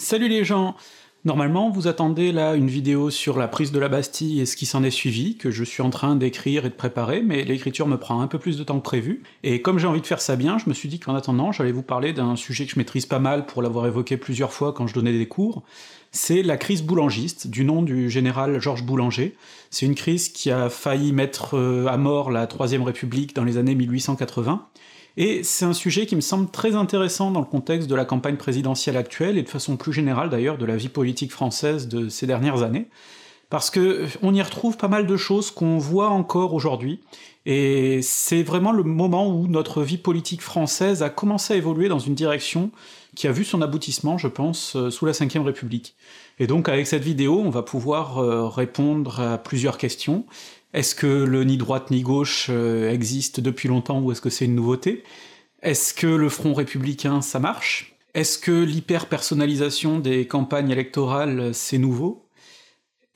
Salut les gens. Normalement, vous attendez là une vidéo sur la prise de la Bastille et ce qui s'en est suivi, que je suis en train d'écrire et de préparer, mais l'écriture me prend un peu plus de temps que prévu, et comme j'ai envie de faire ça bien, je me suis dit qu'en attendant, j'allais vous parler d'un sujet que je maîtrise pas mal pour l'avoir évoqué plusieurs fois quand je donnais des cours, c'est la crise boulangiste, du nom du général Georges Boulanger. C'est une crise qui a failli mettre euh, à mort la Troisième République dans les années 1880, et c'est un sujet qui me semble très intéressant dans le contexte de la campagne présidentielle actuelle, et de façon plus générale d'ailleurs de la vie politique française de ces dernières années, parce que euh, on y retrouve pas mal de choses qu'on voit encore aujourd'hui, et c'est vraiment le moment où notre vie politique française a commencé à évoluer dans une direction qui a vu son aboutissement, je pense, euh, sous la Ve République. Et donc avec cette vidéo, on va pouvoir euh, répondre à plusieurs questions, est-ce que le ni droite ni gauche euh, existe depuis longtemps ou est-ce que c'est une nouveauté? Est-ce que le Front républicain ça marche? Est-ce que l'hyper-personnalisation des campagnes électorales c'est nouveau?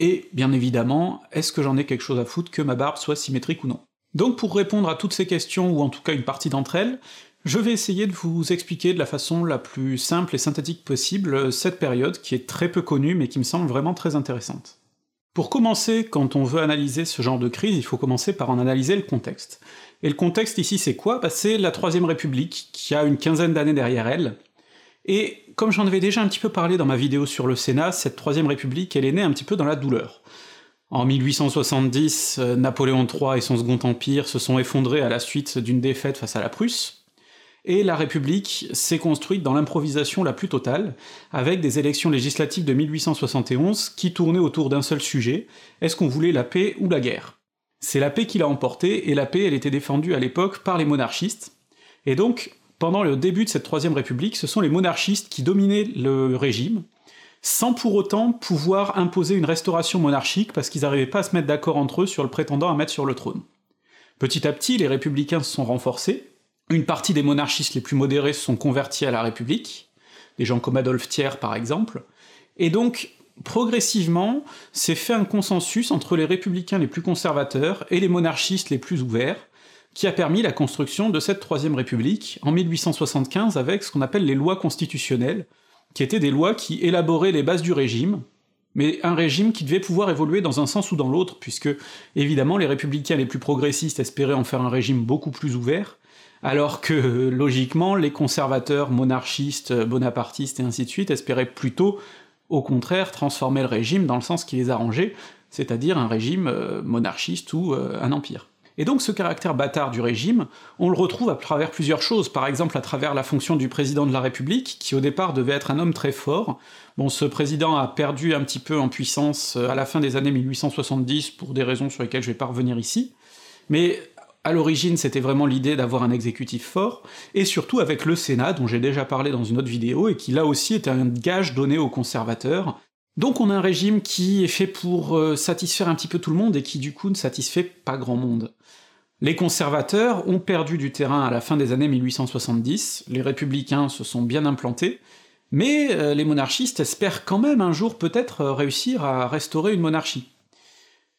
Et bien évidemment, est-ce que j'en ai quelque chose à foutre que ma barbe soit symétrique ou non? Donc pour répondre à toutes ces questions, ou en tout cas une partie d'entre elles, je vais essayer de vous expliquer de la façon la plus simple et synthétique possible cette période qui est très peu connue mais qui me semble vraiment très intéressante. Pour commencer, quand on veut analyser ce genre de crise, il faut commencer par en analyser le contexte. Et le contexte ici c'est quoi? Bah, C'est la Troisième République, qui a une quinzaine d'années derrière elle, et comme j'en avais déjà un petit peu parlé dans ma vidéo sur le Sénat, cette Troisième République, elle est née un petit peu dans la douleur. En 1870, euh, Napoléon III et son Second Empire se sont effondrés à la suite d'une défaite face à la Prusse, et la République s'est construite dans l'improvisation la plus totale, avec des élections législatives de 1871 qui tournaient autour d'un seul sujet, est-ce qu'on voulait la paix ou la guerre? C'est la paix qui l'a emporté, et la paix elle était défendue à l'époque par les monarchistes, et donc pendant le début de cette Troisième République, ce sont les monarchistes qui dominaient le régime, sans pour autant pouvoir imposer une restauration monarchique parce qu'ils n'arrivaient pas à se mettre d'accord entre eux sur le prétendant à mettre sur le trône. Petit à petit, les républicains se sont renforcés, une partie des monarchistes les plus modérés se sont convertis à la République, des gens comme Adolphe Thiers par exemple, et donc progressivement s'est fait un consensus entre les républicains les plus conservateurs et les monarchistes les plus ouverts, qui a permis la construction de cette Troisième République en 1875 avec ce qu'on appelle les lois constitutionnelles, qui étaient des lois qui élaboraient les bases du régime, mais un régime qui devait pouvoir évoluer dans un sens ou dans l'autre, puisque évidemment les républicains les plus progressistes espéraient en faire un régime beaucoup plus ouvert, alors que logiquement les conservateurs, monarchistes, bonapartistes et ainsi de suite espéraient plutôt, au contraire, transformer le régime dans le sens qui les arrangeait, c'est-à-dire un régime euh, monarchiste ou euh, un empire. Et donc ce caractère bâtard du régime, on le retrouve à travers plusieurs choses, par exemple à travers la fonction du président de la République, qui au départ devait être un homme très fort. Bon, ce président a perdu un petit peu en puissance euh, à la fin des années 1870 pour des raisons sur lesquelles je vais pas revenir ici, mais à l'origine, c'était vraiment l'idée d'avoir un exécutif fort, et surtout avec le Sénat, dont j'ai déjà parlé dans une autre vidéo, et qui là aussi était un gage donné aux conservateurs. Donc on a un régime qui est fait pour euh, satisfaire un petit peu tout le monde, et qui du coup ne satisfait pas grand monde. Les conservateurs ont perdu du terrain à la fin des années 1870, les républicains se sont bien implantés, mais euh, les monarchistes espèrent quand même un jour peut-être euh, réussir à restaurer une monarchie.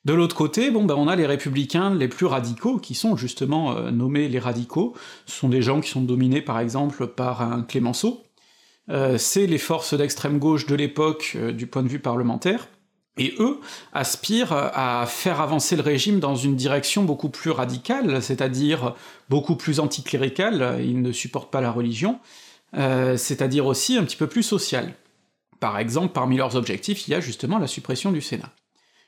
De l'autre côté, bon ben on a les républicains les plus radicaux, qui sont justement euh, nommés les radicaux, ce sont des gens qui sont dominés par exemple par un Clémenceau, euh, c'est les forces d'extrême gauche de l'époque euh, du point de vue parlementaire, et eux aspirent à faire avancer le régime dans une direction beaucoup plus radicale, c'est-à-dire beaucoup plus anticléricale, ils ne supportent pas la religion, c'est-à-dire aussi un petit peu plus sociale. Par exemple, parmi leurs objectifs, il y a justement la suppression du Sénat.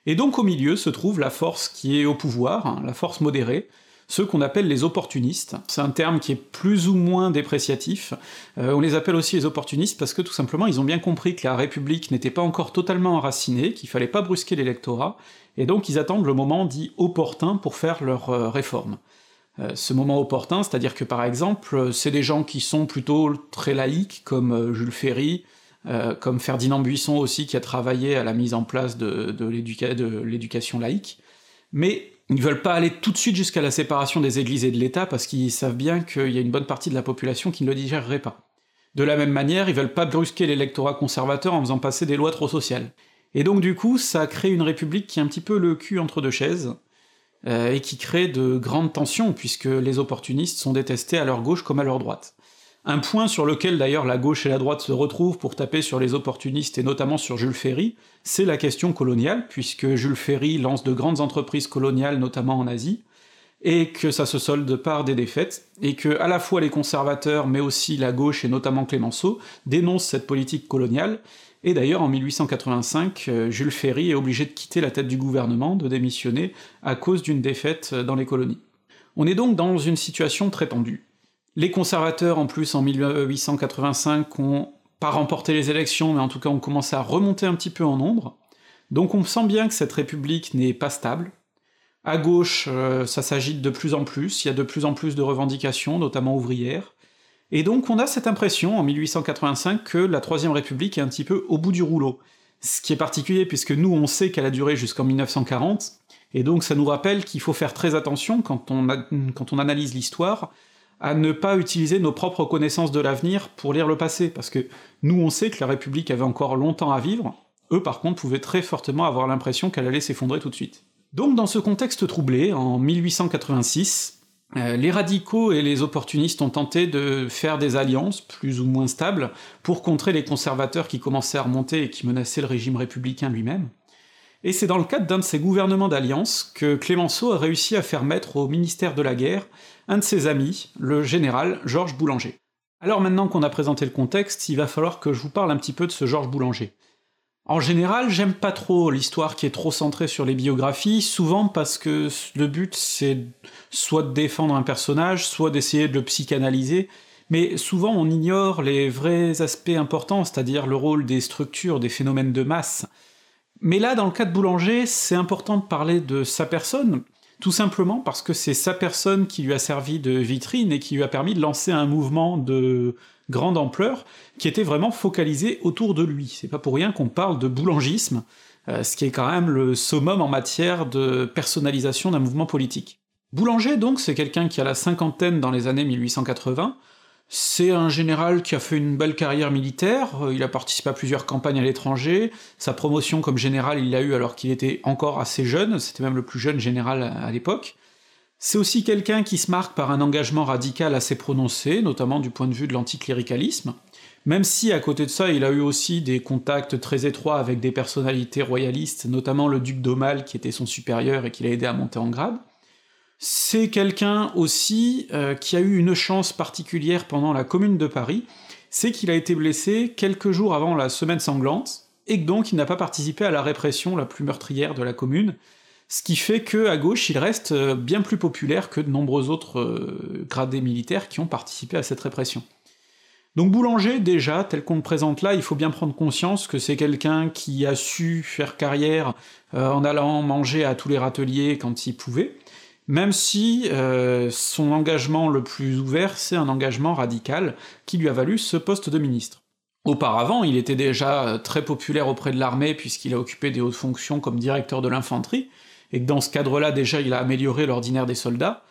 Et donc au milieu se trouve la force qui est au pouvoir, hein, la force modérée, ceux qu'on appelle les opportunistes. C'est un terme qui est plus ou moins dépréciatif. Euh, on les appelle aussi les opportunistes parce que tout simplement ils ont bien compris que la République n'était pas encore totalement enracinée, qu'il fallait pas brusquer l'électorat, et donc ils attendent le moment dit opportun pour faire leur euh, réforme. Euh, ce moment opportun, c'est-à-dire que par exemple, c'est des gens qui sont plutôt très laïcs, comme Jules Ferry, euh, comme Ferdinand Buisson aussi, qui a travaillé à la mise en place de, l'éducation laïque, mais ils veulent pas aller tout de suite jusqu'à la séparation des églises et de l'État, parce qu'ils savent bien qu'il y a une bonne partie de la population qui ne le digérerait pas. De la même manière, ils veulent pas brusquer l'électorat conservateur en faisant passer des lois trop sociales. Et donc du coup, ça crée une république qui est un petit peu le cul entre deux chaises, euh, et qui crée de grandes tensions, puisque les opportunistes sont détestés à leur gauche comme à leur droite. Un point sur lequel d'ailleurs la gauche et la droite se retrouvent pour taper sur les opportunistes et notamment sur Jules Ferry, c'est la question coloniale, puisque Jules Ferry lance de grandes entreprises coloniales, notamment en Asie, et que ça se solde par des défaites, et que à la fois les conservateurs, mais aussi la gauche et notamment Clémenceau, dénoncent cette politique coloniale, et d'ailleurs en 1885, euh, Jules Ferry est obligé de quitter la tête du gouvernement, de démissionner, à cause d'une défaite dans les colonies. On est donc dans une situation très tendue. Les conservateurs, en plus, en 1885, ont pas remporté les élections, mais en tout cas ont commencé à remonter un petit peu en nombre, donc on sent bien que cette république n'est pas stable, à gauche, euh, ça s'agite de plus en plus, il y a de plus en plus de revendications, notamment ouvrières, et donc on a cette impression, en 1885, que la Troisième République est un petit peu au bout du rouleau. Ce qui est particulier puisque nous on sait qu'elle a duré jusqu'en 1940, et donc ça nous rappelle qu'il faut faire très attention quand on, quand on analyse l'histoire, à ne pas utiliser nos propres connaissances de l'avenir pour lire le passé, parce que nous on sait que la République avait encore longtemps à vivre, eux par contre pouvaient très fortement avoir l'impression qu'elle allait s'effondrer tout de suite. Donc dans ce contexte troublé, en 1886, euh, les radicaux et les opportunistes ont tenté de faire des alliances plus ou moins stables pour contrer les conservateurs qui commençaient à remonter et qui menaçaient le régime républicain lui-même. Et c'est dans le cadre d'un de ces gouvernements d'alliance que Clémenceau a réussi à faire mettre au ministère de la Guerre un de ses amis, le général Georges Boulanger. Alors maintenant qu'on a présenté le contexte, il va falloir que je vous parle un petit peu de ce Georges Boulanger. En général, j'aime pas trop l'histoire qui est trop centrée sur les biographies, souvent parce que le but c'est soit de défendre un personnage, soit d'essayer de le psychanalyser, mais souvent on ignore les vrais aspects importants, c'est-à-dire le rôle des structures, des phénomènes de masse. Mais là, dans le cas de Boulanger, c'est important de parler de sa personne, tout simplement parce que c'est sa personne qui lui a servi de vitrine et qui lui a permis de lancer un mouvement de grande ampleur, qui était vraiment focalisé autour de lui. C'est pas pour rien qu'on parle de boulangisme, euh, ce qui est quand même le summum en matière de personnalisation d'un mouvement politique. Boulanger, donc, c'est quelqu'un qui a la cinquantaine dans les années 1880, c'est un général qui a fait une belle carrière militaire, euh, il a participé à plusieurs campagnes à l'étranger, sa promotion comme général il l'a eu alors qu'il était encore assez jeune, c'était même le plus jeune général à l'époque, c'est aussi quelqu'un qui se marque par un engagement radical assez prononcé, notamment du point de vue de l'anticléricalisme, même si à côté de ça il a eu aussi des contacts très étroits avec des personnalités royalistes, notamment le duc d'Aumale qui était son supérieur et qui l'a aidé à monter en grade. C'est quelqu'un aussi euh, qui a eu une chance particulière pendant la Commune de Paris, c'est qu'il a été blessé quelques jours avant la Semaine sanglante, et que donc il n'a pas participé à la répression la plus meurtrière de la Commune, ce qui fait que à gauche il reste euh, bien plus populaire que de nombreux autres euh, gradés militaires qui ont participé à cette répression. Donc Boulanger, déjà, tel qu'on le présente là, il faut bien prendre conscience que c'est quelqu'un qui a su faire carrière en allant manger à tous les râteliers quand il pouvait, même si son engagement le plus ouvert, c'est un engagement radical qui lui a valu ce poste de ministre. Auparavant, il était déjà très populaire auprès de l'armée puisqu'il a occupé des hautes fonctions comme directeur de l'infanterie, et que dans ce cadre-là, déjà, il a amélioré l'ordinaire des soldats,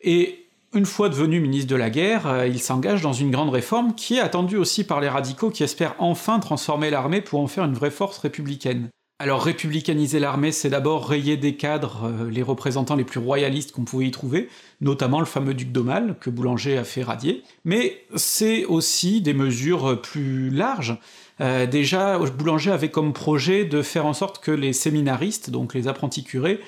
et une fois devenu ministre de la guerre, euh, il s'engage dans une grande réforme qui est attendue aussi par les radicaux qui espèrent enfin transformer l'armée pour en faire une vraie force républicaine. Alors républicaniser l'armée, c'est d'abord rayer des cadres euh, les représentants les plus royalistes qu'on pouvait y trouver, notamment le fameux duc d'Aumale, que Boulanger a fait radier, mais c'est aussi des mesures plus larges, euh, déjà, Boulanger avait comme projet de faire en sorte que les séminaristes, donc les apprentis curés,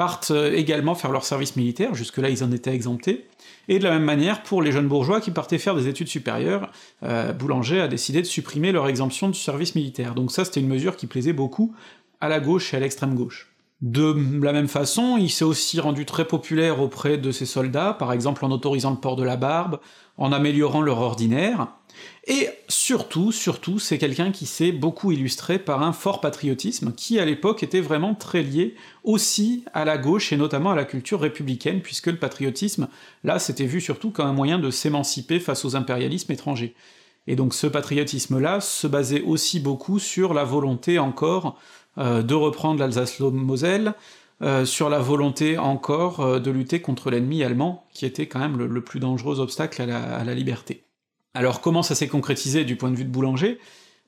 partent euh, également faire leur service militaire, jusque-là ils en étaient exemptés, et de la même manière pour les jeunes bourgeois qui partaient faire des études supérieures, euh, Boulanger a décidé de supprimer leur exemption du service militaire. Donc ça c'était une mesure qui plaisait beaucoup à la gauche et à l'extrême gauche. De la même façon, il s'est aussi rendu très populaire auprès de ses soldats, par exemple en autorisant le port de la barbe, en améliorant leur ordinaire, et surtout, surtout, c'est quelqu'un qui s'est beaucoup illustré par un fort patriotisme, qui à l'époque était vraiment très lié aussi à la gauche et notamment à la culture républicaine, puisque le patriotisme, là, c'était vu surtout comme un moyen de s'émanciper face aux impérialismes étrangers. Et donc ce patriotisme-là se basait aussi beaucoup sur la volonté encore euh, de reprendre l'Alsace-Moselle, euh, sur la volonté encore euh, de lutter contre l'ennemi allemand, qui était quand même le, plus dangereux obstacle à la liberté. Alors comment ça s'est concrétisé du point de vue de Boulanger?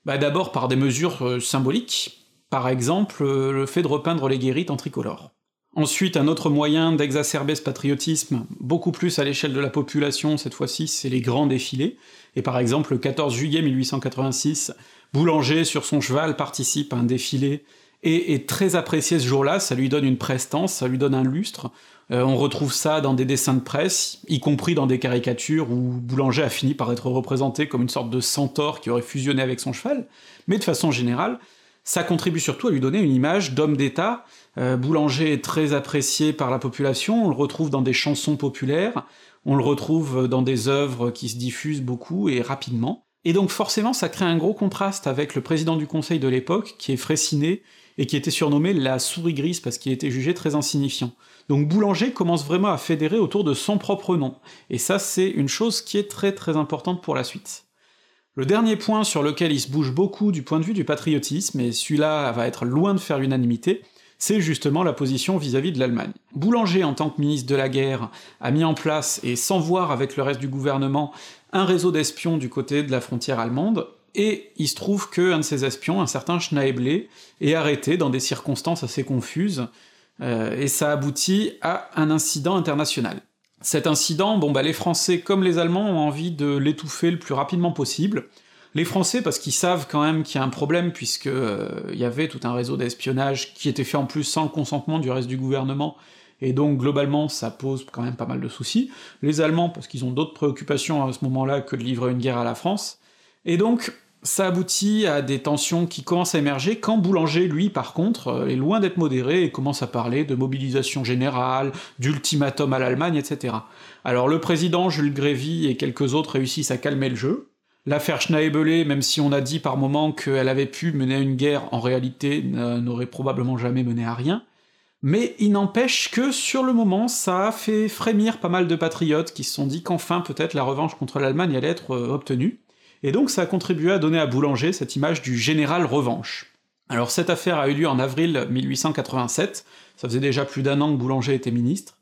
Bah d'abord par des mesures euh, symboliques, par exemple euh, le fait de repeindre les guérites en tricolore. Ensuite, un autre moyen d'exacerber ce patriotisme, beaucoup plus à l'échelle de la population cette fois-ci, c'est les grands défilés, Et par exemple, le 14 juillet 1886, Boulanger, sur son cheval, participe à un défilé et est très apprécié ce jour-là, ça lui donne une prestance, ça lui donne un lustre. Euh, on retrouve ça dans des dessins de presse, y compris dans des caricatures où Boulanger a fini par être représenté comme une sorte de centaure qui aurait fusionné avec son cheval, mais de façon générale, ça contribue surtout à lui donner une image d'homme d'État. Euh, Boulanger est très apprécié par la population, on le retrouve dans des chansons populaires, on le retrouve dans des œuvres qui se diffusent beaucoup et rapidement. Et donc forcément ça crée un gros contraste avec le président du conseil de l'époque, qui est Fraissinet, et qui était surnommé la souris grise parce qu'il était jugé très insignifiant. Donc Boulanger commence vraiment à fédérer autour de son propre nom, et ça c'est une chose qui est très très importante pour la suite. Le dernier point sur lequel il se bouge beaucoup du point de vue du patriotisme, et celui-là va être loin de faire l'unanimité, c'est justement la position vis-à-vis -vis de l'Allemagne. Boulanger, en tant que ministre de la guerre, a mis en place, et sans voir avec le reste du gouvernement, un réseau d'espions du côté de la frontière allemande, et il se trouve qu'un de ces espions, un certain Schneibler, est arrêté dans des circonstances assez confuses, euh, et ça aboutit à un incident international. Cet incident, bon bah les Français comme les Allemands ont envie de l'étouffer le plus rapidement possible. Les Français parce qu'ils savent quand même qu'il y a un problème puisque euh, il y avait tout un réseau d'espionnage qui était fait en plus sans le consentement du reste du gouvernement, et donc globalement ça pose quand même pas mal de soucis. Les Allemands parce qu'ils ont d'autres préoccupations à ce moment-là que de livrer une guerre à la France. Et donc ça aboutit à des tensions qui commencent à émerger, quand Boulanger, lui, par contre, euh, est loin d'être modéré et commence à parler de mobilisation générale, d'ultimatum à l'Allemagne, etc. Alors le président Jules Grévy et quelques autres réussissent à calmer le jeu. L'affaire Schneibele, même si on a dit par moments qu'elle avait pu mener à une guerre, en réalité n'aurait probablement jamais mené à rien. Mais il n'empêche que, sur le moment, ça a fait frémir pas mal de patriotes qui se sont dit qu'enfin peut-être la revanche contre l'Allemagne allait être euh, obtenue et donc ça a contribué à donner à Boulanger cette image du général revanche. Alors cette affaire a eu lieu en avril 1887, ça faisait déjà plus d'un an que Boulanger était ministre,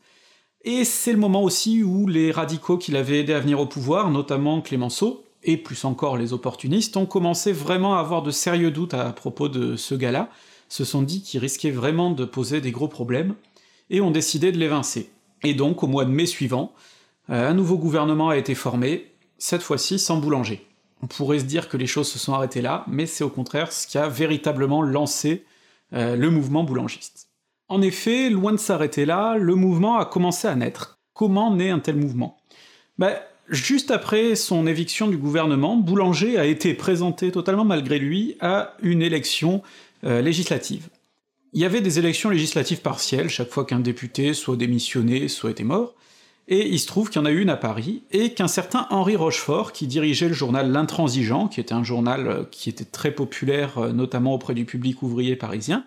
et c'est le moment aussi où les radicaux qui l'avaient aidé à venir au pouvoir, notamment Clémenceau, et plus encore les opportunistes, ont commencé vraiment à avoir de sérieux doutes à propos de ce gars-là, se sont dit qu'il risquait vraiment de poser des gros problèmes, et ont décidé de l'évincer. Et donc, au mois de mai suivant, euh, un nouveau gouvernement a été formé, cette fois-ci sans Boulanger. On pourrait se dire que les choses se sont arrêtées là, mais c'est au contraire ce qui a véritablement lancé euh, le mouvement boulangiste. En effet, loin de s'arrêter là, le mouvement a commencé à naître. Comment naît un tel mouvement? Ben, Juste après son éviction du gouvernement, Boulanger a été présenté totalement malgré lui à une élection euh, législative. Il y avait des élections législatives partielles, chaque fois qu'un député soit démissionné, soit était mort, et il se trouve qu'il y en a une à Paris, et qu'un certain Henri Rochefort, qui dirigeait le journal L'Intransigeant, qui était un journal euh, qui était très populaire, euh, notamment auprès du public ouvrier parisien,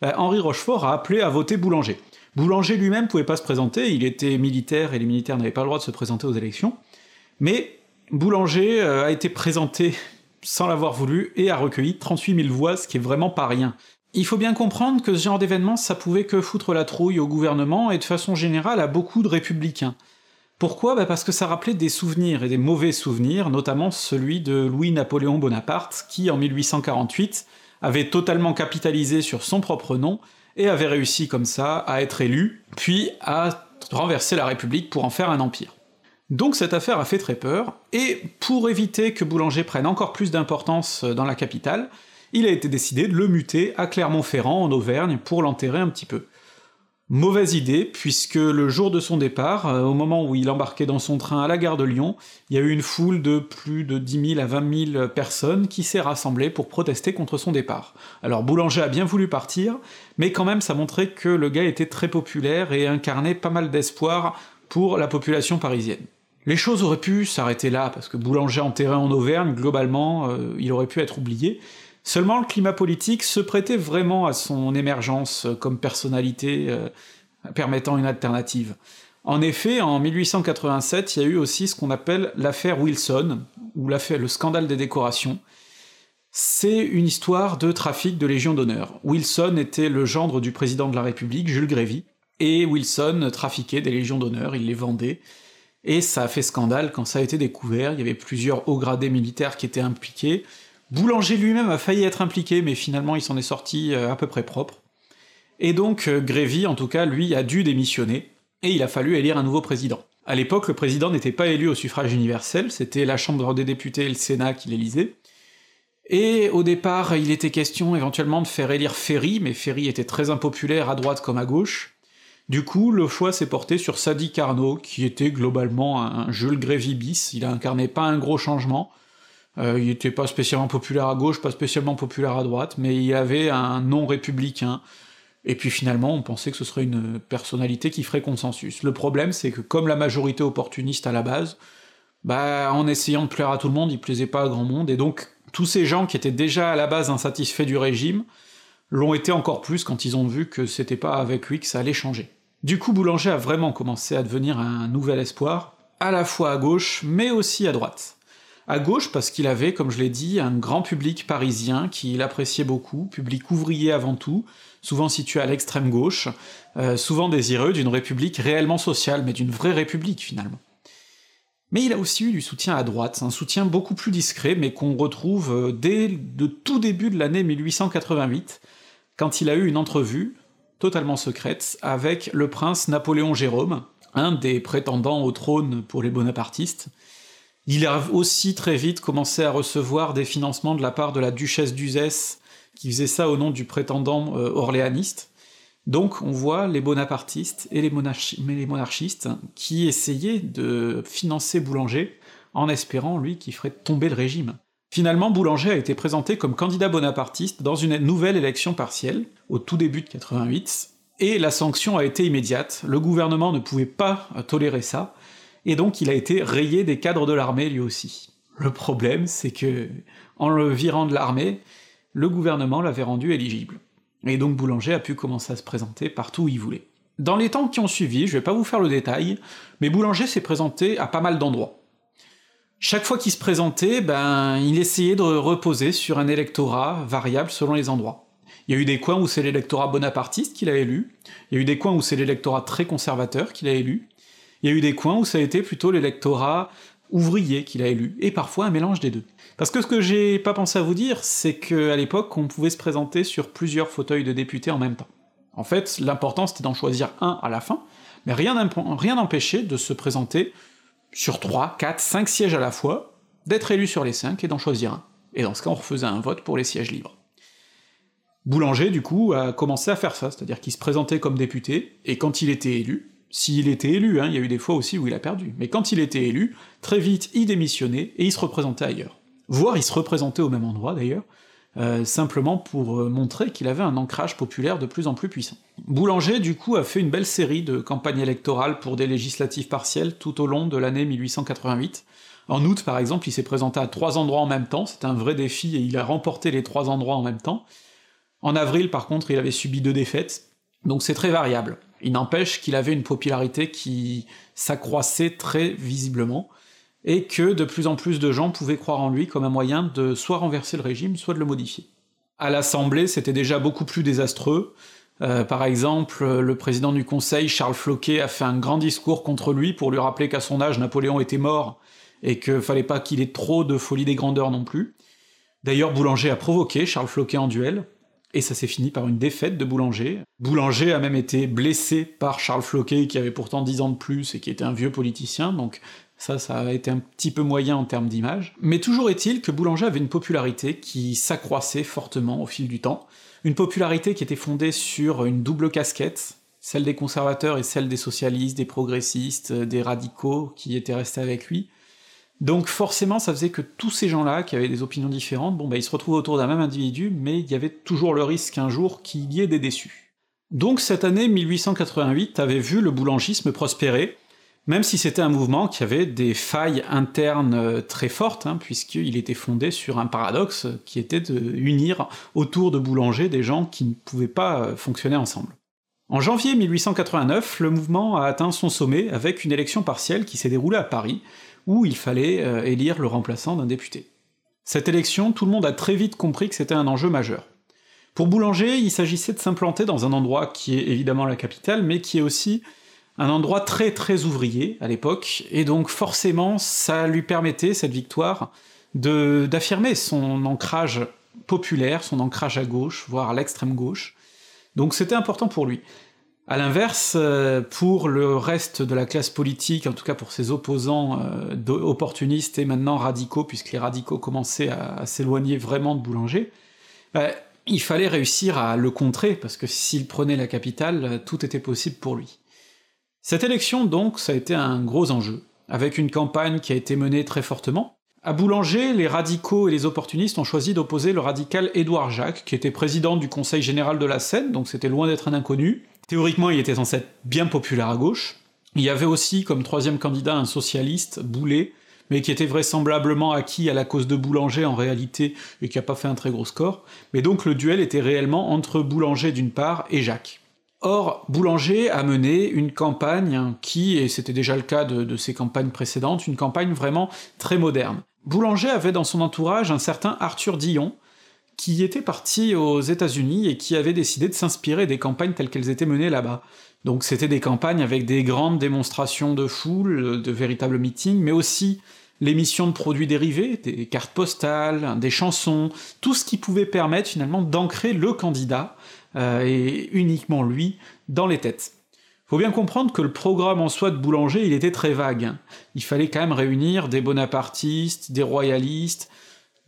bah, Henri Rochefort a appelé à voter Boulanger. Boulanger lui-même pouvait pas se présenter, il était militaire, et les militaires n'avaient pas le droit de se présenter aux élections, mais Boulanger euh, a été présenté sans l'avoir voulu, et a recueilli 38 000 voix, ce qui est vraiment pas rien. Il faut bien comprendre que ce genre d'événement, ça pouvait que foutre la trouille au gouvernement et de façon générale à beaucoup de républicains. Pourquoi? Bah Parce que ça rappelait des souvenirs, et des mauvais souvenirs, notamment celui de Louis-Napoléon Bonaparte, qui en 1848 avait totalement capitalisé sur son propre nom, et avait réussi comme ça à être élu, puis à renverser la République pour en faire un empire. Donc cette affaire a fait très peur, et pour éviter que Boulanger prenne encore plus d'importance dans la capitale, il a été décidé de le muter à Clermont-Ferrand en Auvergne pour l'enterrer un petit peu. Mauvaise idée, puisque le jour de son départ, euh, au moment où il embarquait dans son train à la gare de Lyon, il y a eu une foule de plus de 10 000 à 20 000 personnes qui s'est rassemblée pour protester contre son départ. Alors Boulanger a bien voulu partir, mais quand même ça montrait que le gars était très populaire et incarnait pas mal d'espoir pour la population parisienne. Les choses auraient pu s'arrêter là, parce que Boulanger enterré en Auvergne, globalement, euh, il aurait pu être oublié, Seulement le climat politique se prêtait vraiment à son émergence comme personnalité euh, permettant une alternative. En effet, en 1887, il y a eu aussi ce qu'on appelle l'affaire Wilson, ou le scandale des décorations. C'est une histoire de trafic de Légion d'honneur. Wilson était le gendre du président de la République, Jules Grévy, et Wilson trafiquait des Légions d'honneur, il les vendait, et ça a fait scandale quand ça a été découvert, il y avait plusieurs hauts gradés militaires qui étaient impliqués, Boulanger lui-même a failli être impliqué, mais finalement il s'en est sorti euh, à peu près propre. Et donc euh, Grévy, en tout cas, lui, a dû démissionner, et il a fallu élire un nouveau président. À l'époque, le président n'était pas élu au suffrage universel, c'était la Chambre des députés et le Sénat qui l'élisaient, et au départ, il était question éventuellement de faire élire Ferry, mais Ferry était très impopulaire à droite comme à gauche. Du coup, le choix s'est porté sur Sadi Carnot, qui était globalement un Jules Grévy bis, il incarnait pas un gros changement, euh, il était pas spécialement populaire à gauche, pas spécialement populaire à droite, mais il avait un nom républicain, et puis finalement on pensait que ce serait une personnalité qui ferait consensus. Le problème c'est que comme la majorité opportuniste à la base, bah en essayant de plaire à tout le monde, il plaisait pas à grand monde, et donc tous ces gens qui étaient déjà à la base insatisfaits du régime l'ont été encore plus quand ils ont vu que c'était pas avec lui que ça allait changer. Du coup, Boulanger a vraiment commencé à devenir un nouvel espoir, à la fois à gauche, mais aussi à droite. À gauche parce qu'il avait, comme je l'ai dit, un grand public parisien qui l'appréciait beaucoup, public ouvrier avant tout, souvent situé à l'extrême gauche, euh, souvent désireux d'une république réellement sociale, mais d'une vraie république finalement. Mais il a aussi eu du soutien à droite, un soutien beaucoup plus discret, mais qu'on retrouve euh, dès le tout début de l'année 1888, quand il a eu une entrevue, totalement secrète, avec le prince Napoléon Jérôme, un des prétendants au trône pour les bonapartistes. Il a aussi très vite commencé à recevoir des financements de la part de la duchesse d'Uzès, qui faisait ça au nom du prétendant euh, orléaniste, donc on voit les bonapartistes et les, monarchistes qui essayaient de financer Boulanger en espérant, lui, qu'il ferait tomber le régime. Finalement, Boulanger a été présenté comme candidat bonapartiste dans une nouvelle élection partielle, au tout début de 88, et la sanction a été immédiate, le gouvernement ne pouvait pas tolérer ça, et donc il a été rayé des cadres de l'armée lui aussi. Le problème, c'est que, en le virant de l'armée, le gouvernement l'avait rendu éligible et donc Boulanger a pu commencer à se présenter partout où il voulait. Dans les temps qui ont suivi, je vais pas vous faire le détail, mais Boulanger s'est présenté à pas mal d'endroits. Chaque fois qu'il se présentait, ben, il essayait de reposer sur un électorat variable selon les endroits. Il y a eu des coins où c'est l'électorat bonapartiste qu'il a élu, il y a eu des coins où c'est l'électorat très conservateur qu'il a élu, il y a eu des coins où ça a été plutôt l'électorat ouvrier qu'il a élu, et parfois un mélange des deux. Parce que ce que j'ai pas pensé à vous dire, c'est qu'à l'époque, on pouvait se présenter sur plusieurs fauteuils de députés en même temps. En fait, l'important c'était d'en choisir un à la fin, mais rien n'empêchait de se présenter sur 3, 4, 5 sièges à la fois, d'être élu sur les 5 et d'en choisir un. Et dans ce cas, on refaisait un vote pour les sièges libres. Boulanger, du coup, a commencé à faire ça, c'est-à-dire qu'il se présentait comme député, et quand il était élu, s'il était élu, hein, il y a eu des fois aussi où il a perdu, mais quand il était élu, très vite il démissionnait et il se représentait ailleurs voire il se représentait au même endroit d'ailleurs, euh, simplement pour euh, montrer qu'il avait un ancrage populaire de plus en plus puissant. Boulanger, du coup, a fait une belle série de campagnes électorales pour des législatives partielles tout au long de l'année 1888. En août, par exemple, il s'est présenté à trois endroits en même temps, c'était un vrai défi et il a remporté les trois endroits en même temps. En avril, par contre, il avait subi deux défaites, donc c'est très variable. Il n'empêche qu'il avait une popularité qui s'accroissait très visiblement, et que de plus en plus de gens pouvaient croire en lui comme un moyen de soit renverser le régime, soit de le modifier. À l'Assemblée, c'était déjà beaucoup plus désastreux. Euh, par exemple, le président du Conseil, Charles Floquet, a fait un grand discours contre lui pour lui rappeler qu'à son âge, Napoléon était mort, et que fallait pas qu'il ait trop de folie des grandeurs non plus. D'ailleurs, Boulanger a provoqué Charles Floquet en duel, et ça s'est fini par une défaite de Boulanger. Boulanger a même été blessé par Charles Floquet, qui avait pourtant 10 ans de plus et qui était un vieux politicien, donc ça, ça a été un petit peu moyen en termes d'image. Mais toujours est-il que Boulanger avait une popularité qui s'accroissait fortement au fil du temps, une popularité qui était fondée sur une double casquette, celle des conservateurs et celle des socialistes, des progressistes, des radicaux qui étaient restés avec lui. Donc forcément, ça faisait que tous ces gens-là, qui avaient des opinions différentes, bon bah ils se retrouvaient autour d'un même individu, mais il y avait toujours le risque un jour qu'il y ait des déçus. Donc cette année 1888 avait vu le boulangisme prospérer, même si c'était un mouvement qui avait des failles internes euh, très fortes, hein, puisqu'il était fondé sur un paradoxe qui était de unir autour de Boulanger des gens qui ne pouvaient pas euh, fonctionner ensemble. En janvier 1889, le mouvement a atteint son sommet avec une élection partielle qui s'est déroulée à Paris, où il fallait euh, élire le remplaçant d'un député. Cette élection, tout le monde a très vite compris que c'était un enjeu majeur. Pour Boulanger, il s'agissait de s'implanter dans un endroit qui est évidemment la capitale, mais qui est aussi un endroit très très ouvrier à l'époque, et donc forcément ça lui permettait, cette victoire, d'affirmer son ancrage populaire, son ancrage à gauche, voire à l'extrême gauche, donc c'était important pour lui. A l'inverse, euh, pour le reste de la classe politique, en tout cas pour ses opposants euh, opportunistes et maintenant radicaux, puisque les radicaux commençaient à, s'éloigner vraiment de Boulanger, bah, il fallait réussir à le contrer, parce que s'il prenait la capitale, tout était possible pour lui. Cette élection, donc, ça a été un gros enjeu, avec une campagne qui a été menée très fortement. À Boulanger, les radicaux et les opportunistes ont choisi d'opposer le radical Édouard Jacques, qui était président du Conseil général de la Seine, donc c'était loin d'être un inconnu, Théoriquement, il était censé être bien populaire à gauche. Il y avait aussi comme troisième candidat un socialiste, Boulet, mais qui était vraisemblablement acquis à la cause de Boulanger en réalité, et qui a pas fait un très gros score, mais donc le duel était réellement entre Boulanger d'une part et Jacques. Or, Boulanger a mené une campagne qui, et c'était déjà le cas de, de ses campagnes précédentes, une campagne vraiment très moderne. Boulanger avait dans son entourage un certain Arthur Dillon, qui était parti aux États-Unis et qui avait décidé de s'inspirer des campagnes telles qu'elles étaient menées là-bas. Donc c'était des campagnes avec des grandes démonstrations de foule, de véritables meetings, mais aussi l'émission de produits dérivés, des cartes postales, des chansons, tout ce qui pouvait permettre finalement d'ancrer le candidat, euh, et uniquement lui, dans les têtes. Faut bien comprendre que le programme en soi de Boulanger, il était très vague. Il fallait quand même réunir des bonapartistes, des royalistes,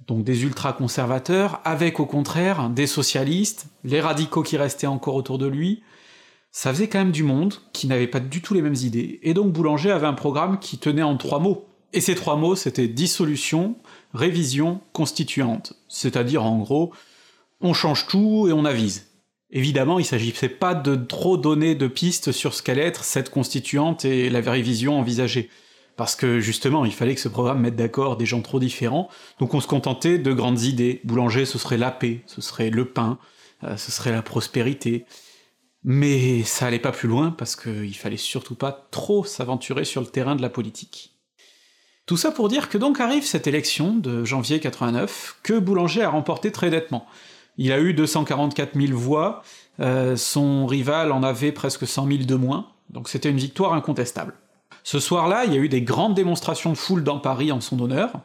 donc des ultra-conservateurs, avec au contraire des socialistes, les radicaux qui restaient encore autour de lui, ça faisait quand même du monde qui n'avait pas du tout les mêmes idées, et donc Boulanger avait un programme qui tenait en trois mots. Et ces trois mots, c'était dissolution, révision, constituante. C'est-à-dire, en gros, on change tout et on avise. Évidemment, il s'agissait pas de trop donner de pistes sur ce qu'allait être cette constituante et la révision envisagée parce que justement il fallait que ce programme mette d'accord des gens trop différents, donc on se contentait de grandes idées. Boulanger ce serait la paix, ce serait le pain, euh, ce serait la prospérité. Mais ça allait pas plus loin parce qu'il fallait surtout pas trop s'aventurer sur le terrain de la politique. Tout ça pour dire que donc arrive cette élection de janvier 89, que Boulanger a remporté très nettement. Il a eu 244 000 voix, euh, son rival en avait presque 100 000 de moins, donc c'était une victoire incontestable. Ce soir-là, il y a eu des grandes démonstrations de foule dans Paris en son honneur,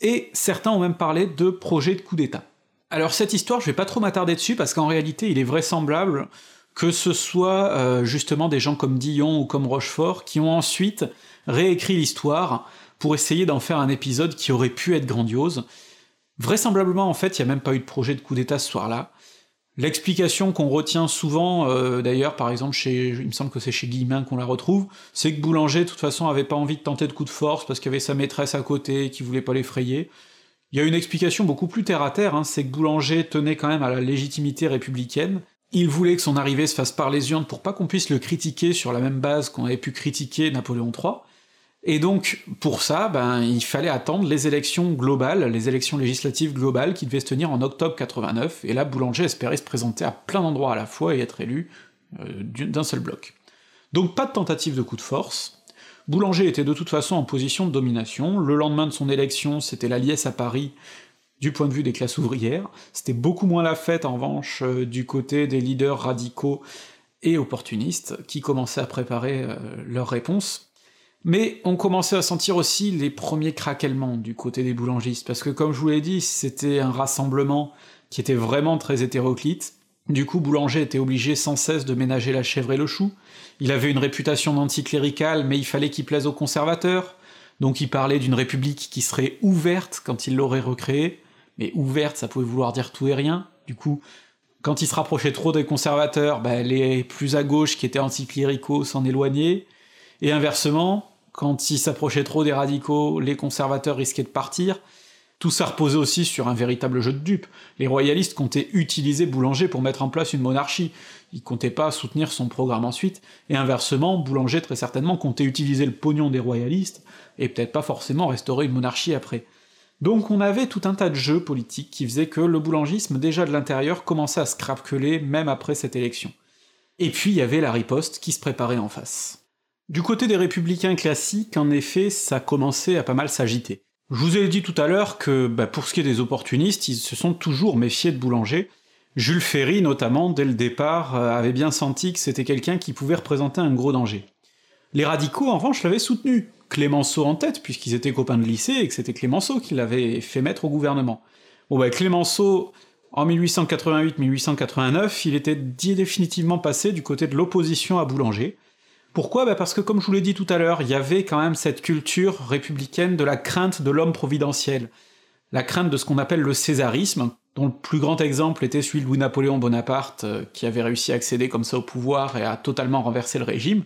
et certains ont même parlé de projet de coup d'État. Alors cette histoire, je vais pas trop m'attarder dessus, parce qu'en réalité, il est vraisemblable que ce soit euh, justement des gens comme Dillon ou comme Rochefort qui ont ensuite réécrit l'histoire pour essayer d'en faire un épisode qui aurait pu être grandiose. Vraisemblablement, en fait, il n'y a même pas eu de projet de coup d'État ce soir-là. L'explication qu'on retient souvent, euh, d'ailleurs, par exemple, chez, il me semble que c'est chez Guillemin qu'on la retrouve, c'est que Boulanger, de toute façon, avait pas envie de tenter de coup de force parce qu'il y avait sa maîtresse à côté qui voulait pas l'effrayer. Il y a une explication beaucoup plus terre à terre, hein, c'est que Boulanger tenait quand même à la légitimité républicaine. Il voulait que son arrivée se fasse par les urnes pour pas qu'on puisse le critiquer sur la même base qu'on avait pu critiquer Napoléon III. Et donc, pour ça, ben, il fallait attendre les élections globales, les élections législatives globales qui devaient se tenir en octobre 89, et là, Boulanger espérait se présenter à plein d'endroits à la fois et être élu euh, d'un seul bloc. Donc pas de tentative de coup de force, Boulanger était de toute façon en position de domination, le lendemain de son élection, c'était la liesse à Paris, du point de vue des classes ouvrières, c'était beaucoup moins la fête en revanche euh, du côté des leaders radicaux et opportunistes, qui commençaient à préparer euh, leur réponse, mais on commençait à sentir aussi les premiers craquements du côté des boulangistes, parce que comme je vous l'ai dit, c'était un rassemblement qui était vraiment très hétéroclite. Du coup, Boulanger était obligé sans cesse de ménager la chèvre et le chou. Il avait une réputation d'anticlérical, mais il fallait qu'il plaise aux conservateurs. Donc il parlait d'une république qui serait ouverte quand il l'aurait recréée. Mais ouverte, ça pouvait vouloir dire tout et rien. Du coup, quand il se rapprochait trop des conservateurs, bah, les plus à gauche qui étaient anticléricaux s'en éloignaient. Et inversement, quand il s'approchait trop des radicaux, les conservateurs risquaient de partir. Tout ça reposait aussi sur un véritable jeu de dupes. Les royalistes comptaient utiliser Boulanger pour mettre en place une monarchie, ils comptaient pas soutenir son programme ensuite, et inversement, Boulanger très certainement comptait utiliser le pognon des royalistes, et peut-être pas forcément restaurer une monarchie après. Donc on avait tout un tas de jeux politiques qui faisaient que le boulangisme, déjà de l'intérieur, commençait à se même après cette élection. Et puis il y avait la riposte qui se préparait en face. Du côté des républicains classiques, en effet, ça commençait à pas mal s'agiter. Je vous ai dit tout à l'heure que, bah, pour ce qui est des opportunistes, ils se sont toujours méfiés de Boulanger. Jules Ferry, notamment, dès le départ, euh, avait bien senti que c'était quelqu'un qui pouvait représenter un gros danger. Les radicaux, en revanche, l'avaient soutenu, Clémenceau en tête, puisqu'ils étaient copains de lycée et que c'était Clémenceau qui l'avait fait mettre au gouvernement. Bon bah Clémenceau En 1888-1889, il était définitivement passé du côté de l'opposition à Boulanger. Pourquoi? Bah Parce que comme je vous l'ai dit tout à l'heure, il y avait quand même cette culture républicaine de la crainte de l'homme providentiel, la crainte de ce qu'on appelle le césarisme, dont le plus grand exemple était celui de Louis-Napoléon Bonaparte, euh, qui avait réussi à accéder comme ça au pouvoir et à totalement renverser le régime.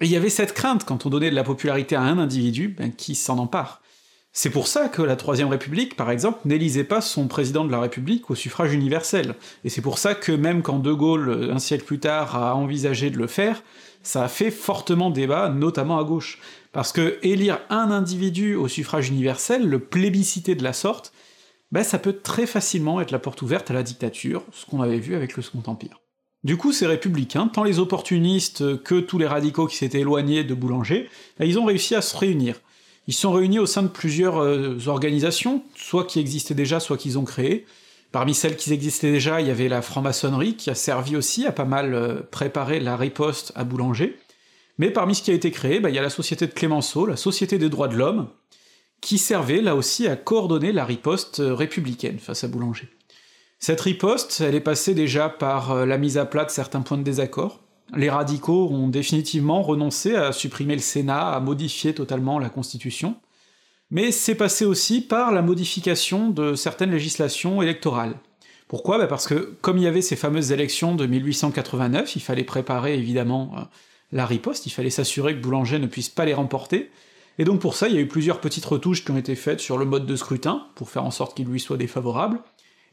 Et il y avait cette crainte, quand on donnait de la popularité à un individu, ben, qui s'en empare. C'est pour ça que la Troisième République, par exemple, n'élisait pas son président de la République au suffrage universel. Et c'est pour ça que même quand De Gaulle, un siècle plus tard, a envisagé de le faire, ça a fait fortement débat, notamment à gauche. Parce que élire un individu au suffrage universel, le plébisciter de la sorte, ben ça peut très facilement être la porte ouverte à la dictature, ce qu'on avait vu avec le Second Empire. Du coup, ces républicains, tant les opportunistes que tous les radicaux qui s'étaient éloignés de Boulanger, ben, ils ont réussi à se réunir. Ils sont réunis au sein de plusieurs euh, organisations, soit qui existaient déjà, soit qu'ils ont créées. Parmi celles qui existaient déjà, il y avait la franc-maçonnerie, qui a servi aussi à pas mal euh, préparer la riposte à Boulanger. Mais parmi ce qui a été créé, ben, il y a la Société de Clémenceau, la Société des droits de l'homme, qui servait là aussi à coordonner la riposte euh, républicaine face à Boulanger. Cette riposte, elle est passée déjà par la mise à plat de certains points de désaccord. Les radicaux ont définitivement renoncé à supprimer le Sénat, à modifier totalement la Constitution, mais c'est passé aussi par la modification de certaines législations électorales. Pourquoi? Bah Parce que comme il y avait ces fameuses élections de 1889, il fallait préparer évidemment euh, la riposte, il fallait s'assurer que Boulanger ne puisse pas les remporter, et donc pour ça, il y a eu plusieurs petites retouches qui ont été faites sur le mode de scrutin, pour faire en sorte qu'il lui soit défavorable,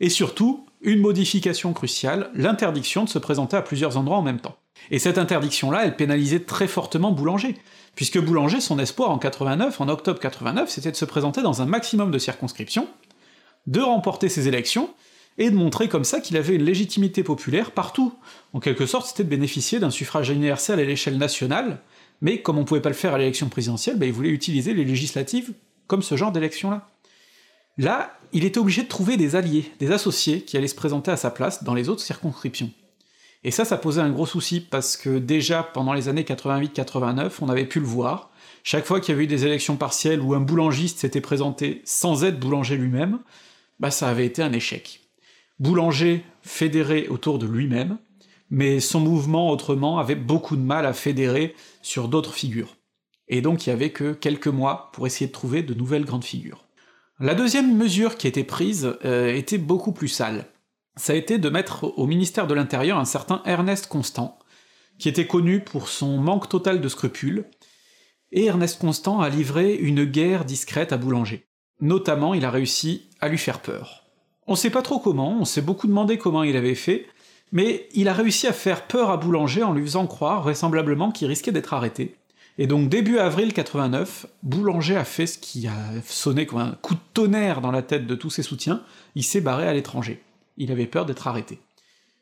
et surtout, une modification cruciale, l'interdiction de se présenter à plusieurs endroits en même temps. Et cette interdiction-là, elle pénalisait très fortement Boulanger, puisque Boulanger, son espoir en 89, en octobre 89, c'était de se présenter dans un maximum de circonscriptions, de remporter ses élections, et de montrer comme ça qu'il avait une légitimité populaire partout. En quelque sorte, c'était de bénéficier d'un suffrage universel à l'échelle nationale, mais comme on pouvait pas le faire à l'élection présidentielle, bah, il voulait utiliser les législatives comme ce genre d'élection-là. Là, il était obligé de trouver des alliés, des associés qui allaient se présenter à sa place dans les autres circonscriptions. Et ça, ça posait un gros souci, parce que déjà, pendant les années 88-89, on avait pu le voir, chaque fois qu'il y avait eu des élections partielles où un boulangiste s'était présenté sans être boulanger lui-même, bah ça avait été un échec. Boulanger fédéré autour de lui-même, mais son mouvement autrement avait beaucoup de mal à fédérer sur d'autres figures. Et donc il y avait que quelques mois pour essayer de trouver de nouvelles grandes figures. La deuxième mesure qui été prise euh, était beaucoup plus sale. Ça a été de mettre au ministère de l'Intérieur un certain Ernest Constant, qui était connu pour son manque total de scrupules, et Ernest Constant a livré une guerre discrète à Boulanger. Notamment, il a réussi à lui faire peur. On sait pas trop comment, on s'est beaucoup demandé comment il avait fait, mais il a réussi à faire peur à Boulanger en lui faisant croire vraisemblablement qu'il risquait d'être arrêté. Et donc début avril 89, Boulanger a fait ce qui a sonné comme un coup de tonnerre dans la tête de tous ses soutiens, il s'est barré à l'étranger. Il avait peur d'être arrêté.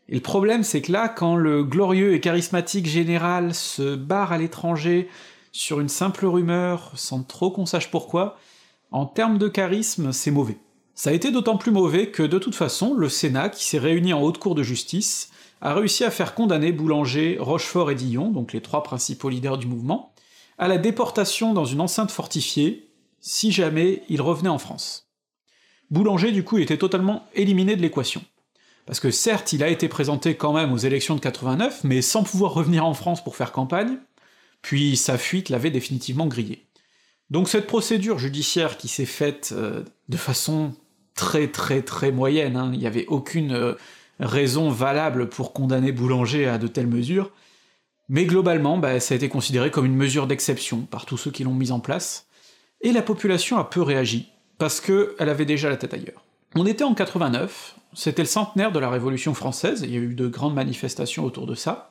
Et le problème c'est que là, quand le glorieux et charismatique général se barre à l'étranger sur une simple rumeur, sans trop qu'on sache pourquoi, en termes de charisme, c'est mauvais. Ça a été d'autant plus mauvais que de toute façon, le Sénat, qui s'est réuni en haute cour de justice, a réussi à faire condamner Boulanger, Rochefort et Dillon, donc les trois principaux leaders du mouvement, à la déportation dans une enceinte fortifiée, si jamais ils revenaient en France. Boulanger, du coup, était totalement éliminé de l'équation. Parce que certes, il a été présenté quand même aux élections de 89, mais sans pouvoir revenir en France pour faire campagne, puis sa fuite l'avait définitivement grillé. Donc cette procédure judiciaire qui s'est faite euh, de façon très très très moyenne, hein. il n'y avait aucune euh, raison valable pour condamner Boulanger à de telles mesures, mais globalement, bah, ça a été considéré comme une mesure d'exception par tous ceux qui l'ont mise en place, et la population a peu réagi, parce qu'elle avait déjà la tête ailleurs. On était en 89, c'était le centenaire de la Révolution française, il y a eu de grandes manifestations autour de ça,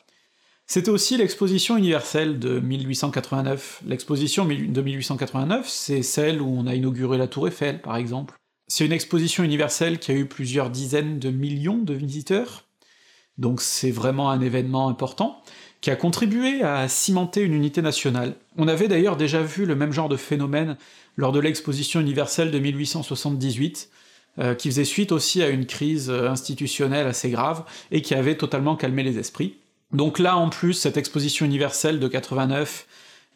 c'était aussi l'exposition universelle de 1889. L'exposition de 1889, c'est celle où on a inauguré la Tour Eiffel, par exemple. C'est une exposition universelle qui a eu plusieurs dizaines de millions de visiteurs, donc c'est vraiment un événement important, qui a contribué à cimenter une unité nationale. On avait d'ailleurs déjà vu le même genre de phénomène lors de l'exposition universelle de 1878, euh, qui faisait suite aussi à une crise euh, institutionnelle assez grave, et qui avait totalement calmé les esprits. Donc là, en plus, cette exposition universelle de 89,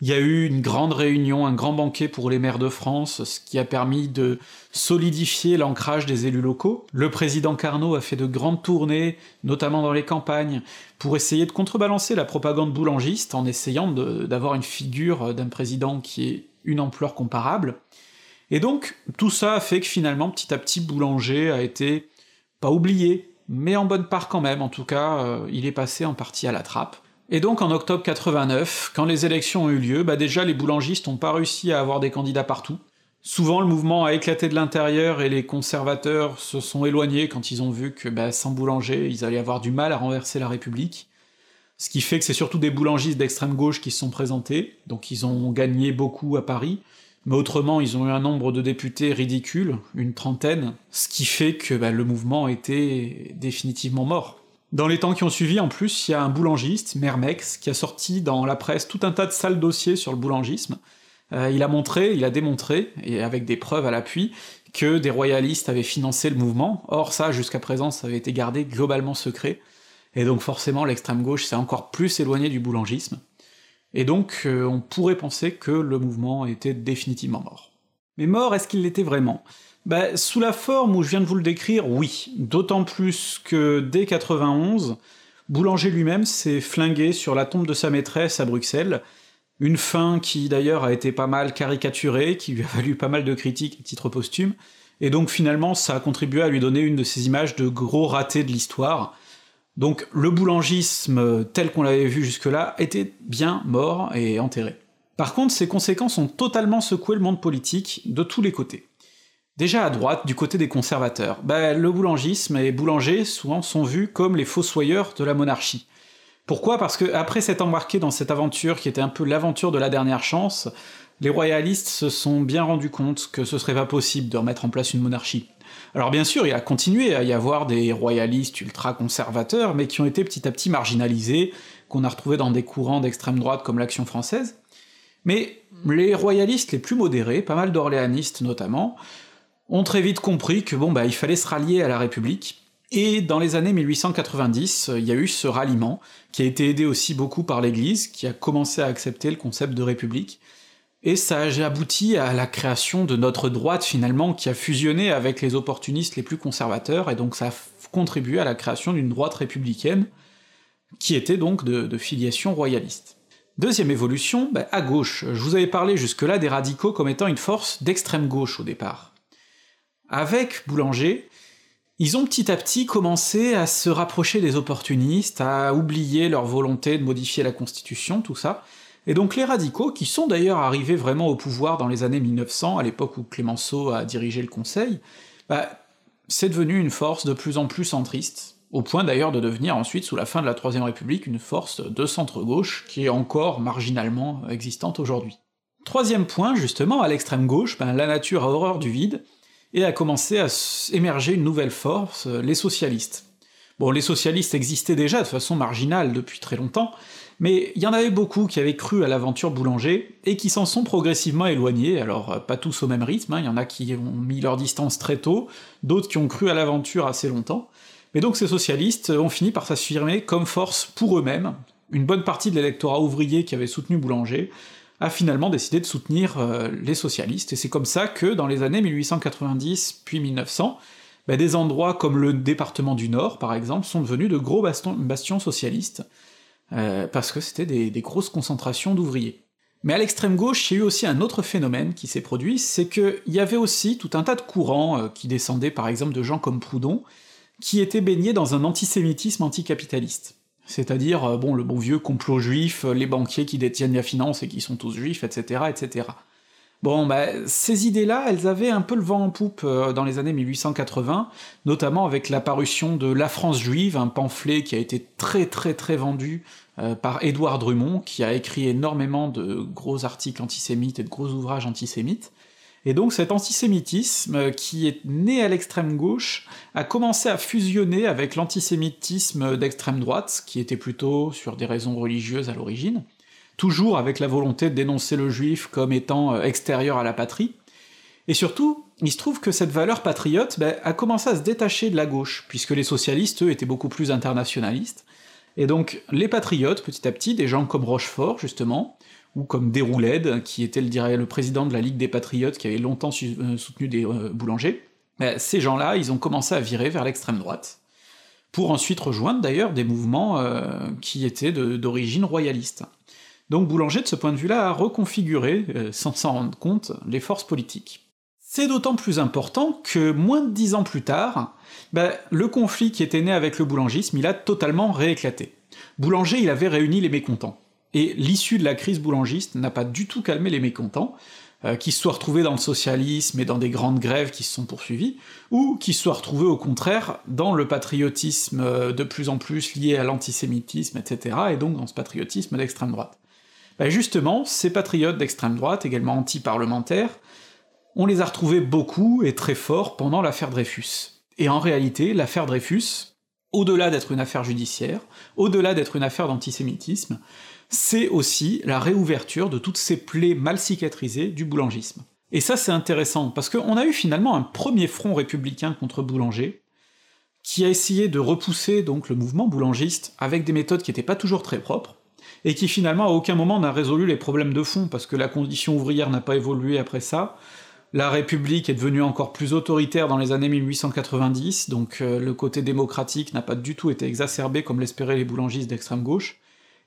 Il y a eu une grande réunion, un grand banquet pour les maires de France, ce qui a permis de solidifier l'ancrage des élus locaux. Le président Carnot a fait de grandes tournées, notamment dans les campagnes, pour essayer de contrebalancer la propagande boulangiste en essayant d'avoir une figure d'un président qui ait une ampleur comparable. Et donc, tout ça a fait que finalement, petit à petit, Boulanger a été pas oublié, mais en bonne part quand même, en tout cas, euh, il est passé en partie à la trappe. Et donc en octobre 89, quand les élections ont eu lieu, bah déjà les boulangistes n'ont pas réussi à avoir des candidats partout. Souvent le mouvement a éclaté de l'intérieur et les conservateurs se sont éloignés quand ils ont vu que bah, sans boulanger, ils allaient avoir du mal à renverser la République. Ce qui fait que c'est surtout des boulangistes d'extrême gauche qui se sont présentés, donc ils ont gagné beaucoup à Paris, mais autrement ils ont eu un nombre de députés ridicule, une trentaine, ce qui fait que bah, le mouvement était définitivement mort. Dans les temps qui ont suivi, en plus, il y a un boulangiste, Mermex, qui a sorti dans la presse tout un tas de sales dossiers sur le boulangisme. Euh, il a montré, il a démontré, et avec des preuves à l'appui, que des royalistes avaient financé le mouvement. Or ça, jusqu'à présent, ça avait été gardé globalement secret, et donc forcément l'extrême gauche s'est encore plus éloigné du boulangisme. Et donc euh, on pourrait penser que le mouvement était définitivement mort. Mais mort, est-ce qu'il l'était vraiment? Bah, sous la forme où je viens de vous le décrire, oui. D'autant plus que dès 91, Boulanger lui-même s'est flingué sur la tombe de sa maîtresse à Bruxelles, une fin qui d'ailleurs a été pas mal caricaturée, qui lui a valu pas mal de critiques à titre posthume, et donc finalement ça a contribué à lui donner une de ces images de gros ratés de l'histoire. Donc le boulangisme tel qu'on l'avait vu jusque-là était bien mort et enterré. Par contre, ses conséquences ont totalement secoué le monde politique de tous les côtés. Déjà à droite, du côté des conservateurs, bah, le boulangisme et boulanger souvent sont vus comme les fossoyeurs de la monarchie. Pourquoi? Parce que après s'être embarqué dans cette aventure qui était un peu l'aventure de la dernière chance, les royalistes se sont bien rendus compte que ce serait pas possible de remettre en place une monarchie. Alors bien sûr, il a continué à y avoir des royalistes ultra-conservateurs, mais qui ont été petit à petit marginalisés, qu'on a retrouvés dans des courants d'extrême droite comme l'Action française. Mais les royalistes les plus modérés, pas mal d'orléanistes notamment, ont très vite compris que bon bah il fallait se rallier à la République, et dans les années 1890, il y a eu ce ralliement, qui a été aidé aussi beaucoup par l'Église, qui a commencé à accepter le concept de République, et ça a abouti à la création de notre droite finalement, qui a fusionné avec les opportunistes les plus conservateurs, et donc ça a contribué à la création d'une droite républicaine, qui était donc de, filiation royaliste. Deuxième évolution, bah, à gauche, je vous avais parlé jusque-là des radicaux comme étant une force d'extrême gauche au départ avec Boulanger, ils ont petit à petit commencé à se rapprocher des opportunistes, à oublier leur volonté de modifier la Constitution, tout ça, et donc les radicaux, qui sont d'ailleurs arrivés vraiment au pouvoir dans les années 1900, à l'époque où Clémenceau a dirigé le Conseil, bah, c'est devenu une force de plus en plus centriste, au point d'ailleurs de devenir ensuite, sous la fin de la Troisième République, une force de centre-gauche, qui est encore marginalement existante aujourd'hui. Troisième point, justement, à l'extrême gauche, ben, la nature a horreur du vide, et a commencé à émerger une nouvelle force, euh, les socialistes. Bon, les socialistes existaient déjà de façon marginale depuis très longtemps, mais il y en avait beaucoup qui avaient cru à l'aventure Boulanger, et qui s'en sont progressivement éloignés, alors euh, pas tous au même rythme, hein. il y en a qui ont mis leur distance très tôt, d'autres qui ont cru à l'aventure assez longtemps, mais donc ces socialistes ont fini par s'affirmer comme force pour eux-mêmes, une bonne partie de l'électorat ouvrier qui avait soutenu Boulanger a finalement décidé de soutenir euh, les socialistes, et c'est comme ça que dans les années 1890 puis 1900, bah, des endroits comme le département du Nord, par exemple, sont devenus de gros bastions socialistes, euh, parce que c'était des, grosses concentrations d'ouvriers. Mais à l'extrême gauche, il y a eu aussi un autre phénomène qui s'est produit, c'est qu'il y avait aussi tout un tas de courants euh, qui descendaient par exemple de gens comme Proudhon, qui étaient baignés dans un antisémitisme anticapitaliste c'est-à-dire euh, bon le bon vieux complot juif, euh, les banquiers qui détiennent la finance et qui sont tous juifs, etc., etc. Bon, bah, ces idées-là, elles avaient un peu le vent en poupe euh, dans les années 1880, notamment avec l'apparition de La France juive, un pamphlet qui a été très très très vendu par Édouard Drummond, qui a écrit énormément de gros articles antisémites et de gros ouvrages antisémites, et donc cet antisémitisme, euh, qui est né à l'extrême gauche, a commencé à fusionner avec l'antisémitisme d'extrême droite, qui était plutôt sur des raisons religieuses à l'origine, toujours avec la volonté de dénoncer le juif comme étant euh, extérieur à la patrie, et surtout, il se trouve que cette valeur patriote ben, a commencé à se détacher de la gauche, puisque les socialistes, eux, étaient beaucoup plus internationalistes, et donc les patriotes, petit à petit, des gens comme Rochefort, justement, ou comme Déroulède, qui était le, président de la Ligue des Patriotes, qui avait longtemps euh, soutenu des euh, boulangers, ces gens-là, ils ont commencé à virer vers l'extrême droite, pour ensuite rejoindre d'ailleurs des mouvements euh, qui étaient d'origine royaliste. Donc Boulanger, de ce point de vue-là, a reconfiguré, sans s'en rendre compte, les forces politiques. C'est d'autant plus important que moins de dix ans plus tard, ben, le conflit qui était né avec le boulangisme, il a totalement rééclaté. Boulanger, il avait réuni les mécontents. Et l'issue de la crise boulangiste n'a pas du tout calmé les mécontents, euh, qui se soient retrouvés dans le socialisme et dans des grandes grèves qui se sont poursuivies, ou qui se soient retrouvés au contraire dans le patriotisme euh, de plus en plus lié à l'antisémitisme, etc., et donc dans ce patriotisme d'extrême droite. Ben justement, ces patriotes d'extrême droite, également anti-parlementaires, on les a retrouvés beaucoup et très forts pendant l'affaire Dreyfus. Et en réalité, l'affaire Dreyfus, au-delà d'être une affaire judiciaire, au-delà d'être une affaire d'antisémitisme, c'est aussi la réouverture de toutes ces plaies mal cicatrisées du boulangisme. Et ça c'est intéressant, parce qu'on a eu finalement un premier front républicain contre Boulanger, qui a essayé de repousser donc le mouvement boulangiste avec des méthodes qui n'étaient pas toujours très propres, et qui finalement à aucun moment n'a résolu les problèmes de fond, parce que la condition ouvrière n'a pas évolué après ça, la République est devenue encore plus autoritaire dans les années 1890, donc euh, le côté démocratique n'a pas du tout été exacerbé comme l'espéraient les boulangistes d'extrême gauche,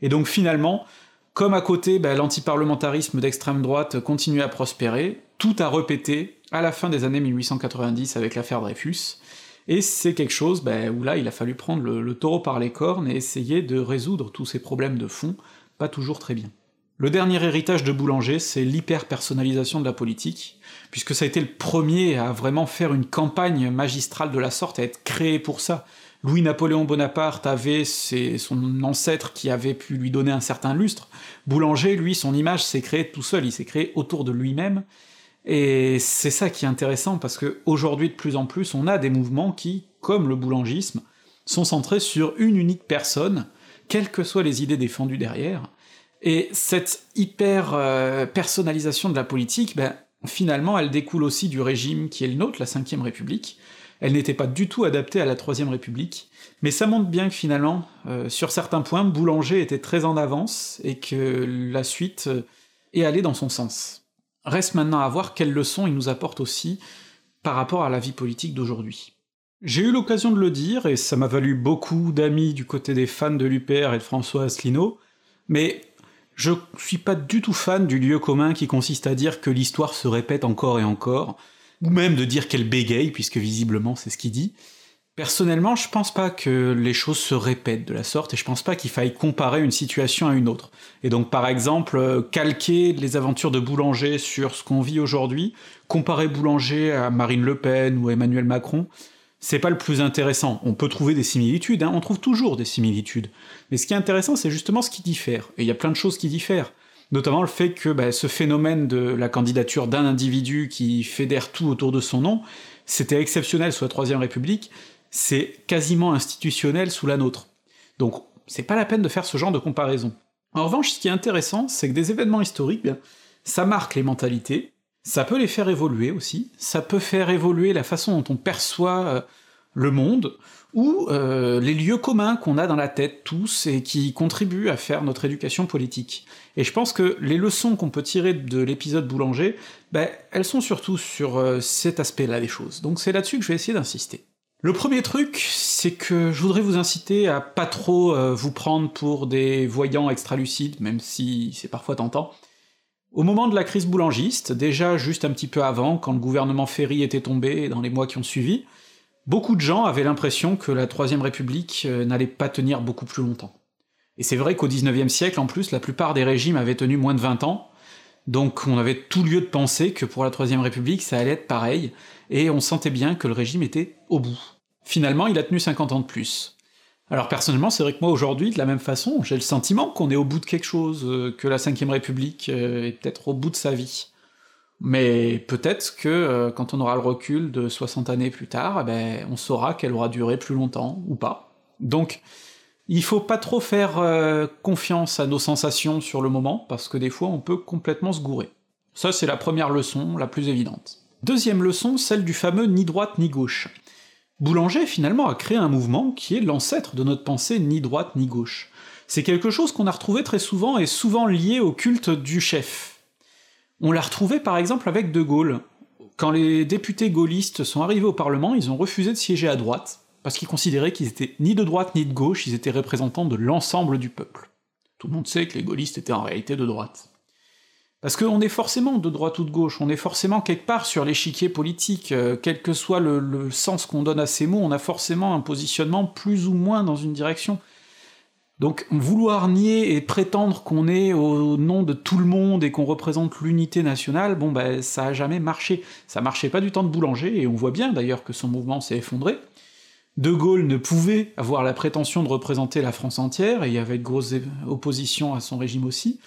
et donc finalement, comme à côté ben, l'antiparlementarisme d'extrême droite continuait à prospérer, tout a repété à la fin des années 1890 avec l'affaire Dreyfus, et c'est quelque chose ben, où là il a fallu prendre le, taureau par les cornes et essayer de résoudre tous ces problèmes de fond, pas toujours très bien. Le dernier héritage de Boulanger, c'est l'hyper-personnalisation de la politique, puisque ça a été le premier à vraiment faire une campagne magistrale de la sorte, à être créé pour ça. Louis-Napoléon Bonaparte avait son ancêtre qui avait pu lui donner un certain lustre. Boulanger, lui, son image s'est créée tout seul, il s'est créé autour de lui-même. Et c'est ça qui est intéressant, parce que aujourd'hui de plus en plus, on a des mouvements qui, comme le boulangisme, sont centrés sur une unique personne, quelles que soient les idées défendues derrière. Et cette hyper euh, de la politique, ben, finalement, elle découle aussi du régime qui est le nôtre, la Ve République, elle n'était pas du tout adaptée à la Troisième République, mais ça montre bien que finalement, euh, sur certains points, Boulanger était très en avance, et que la suite euh, est allée dans son sens. Reste maintenant à voir quelles leçons il nous apporte aussi par rapport à la vie politique d'aujourd'hui. J'ai eu l'occasion de le dire, et ça m'a valu beaucoup d'amis du côté des fans de l'UPR et de François Asselineau, mais je suis pas du tout fan du lieu commun qui consiste à dire que l'histoire se répète encore et encore, ou même de dire qu'elle bégaye, puisque visiblement c'est ce qu'il dit. Personnellement, je pense pas que les choses se répètent de la sorte, et je pense pas qu'il faille comparer une situation à une autre. Et donc par exemple, euh, calquer les aventures de Boulanger sur ce qu'on vit aujourd'hui, comparer Boulanger à Marine Le Pen ou Emmanuel Macron, c'est pas le plus intéressant. On peut trouver des similitudes, hein, on trouve toujours des similitudes. Mais ce qui est intéressant, c'est justement ce qui diffère. Et il y a plein de choses qui diffèrent notamment le fait que bah, ce phénomène de la candidature d'un individu qui fédère tout autour de son nom, c'était exceptionnel sous la Troisième République, c'est quasiment institutionnel sous la nôtre. Donc c'est pas la peine de faire ce genre de comparaison. En revanche, ce qui est intéressant, c'est que des événements historiques, ça marque les mentalités, ça peut les faire évoluer aussi, ça peut faire évoluer la façon dont on perçoit euh, le monde, ou euh, les lieux communs qu'on a dans la tête tous et qui contribuent à faire notre éducation politique. Et je pense que les leçons qu'on peut tirer de l'épisode Boulanger, ben, elles sont surtout sur euh, cet aspect-là des choses. Donc c'est là-dessus que je vais essayer d'insister. Le premier truc, c'est que je voudrais vous inciter à pas trop euh, vous prendre pour des voyants extra-lucides, même si c'est parfois tentant. Au moment de la crise boulangiste, déjà juste un petit peu avant, quand le gouvernement Ferry était tombé, dans les mois qui ont suivi, Beaucoup de gens avaient l'impression que la Troisième République euh, n'allait pas tenir beaucoup plus longtemps. Et c'est vrai qu'au XIXe siècle, en plus, la plupart des régimes avaient tenu moins de 20 ans, donc on avait tout lieu de penser que pour la Troisième République ça allait être pareil, et on sentait bien que le régime était au bout. Finalement, il a tenu 50 ans de plus. Alors personnellement, c'est vrai que moi aujourd'hui, de la même façon, j'ai le sentiment qu'on est au bout de quelque chose, euh, que la Ve République euh, est peut-être au bout de sa vie. Mais peut-être que euh, quand on aura le recul de 60 années plus tard, eh ben, on saura qu'elle aura duré plus longtemps, ou pas. Donc, il faut pas trop faire euh, confiance à nos sensations sur le moment, parce que des fois on peut complètement se gourer. Ça c'est la première leçon, la plus évidente. Deuxième leçon, celle du fameux ni droite ni gauche. Boulanger finalement a créé un mouvement qui est l'ancêtre de notre pensée ni droite ni gauche. C'est quelque chose qu'on a retrouvé très souvent et souvent lié au culte du chef. On l'a retrouvé par exemple avec De Gaulle. Quand les députés gaullistes sont arrivés au Parlement, ils ont refusé de siéger à droite, parce qu'ils considéraient qu'ils étaient ni de droite ni de gauche, ils étaient représentants de l'ensemble du peuple. Tout le monde sait que les gaullistes étaient en réalité de droite. Parce qu'on est forcément de droite ou de gauche, on est forcément quelque part sur l'échiquier politique, euh, quel que soit le, le sens qu'on donne à ces mots, on a forcément un positionnement plus ou moins dans une direction. Donc vouloir nier et prétendre qu'on est au nom de tout le monde et qu'on représente l'unité nationale, bon ben ça a jamais marché. Ça marchait pas du temps de Boulanger, et on voit bien d'ailleurs que son mouvement s'est effondré. De Gaulle ne pouvait avoir la prétention de représenter la France entière, et il y avait de grosses oppositions à son régime aussi.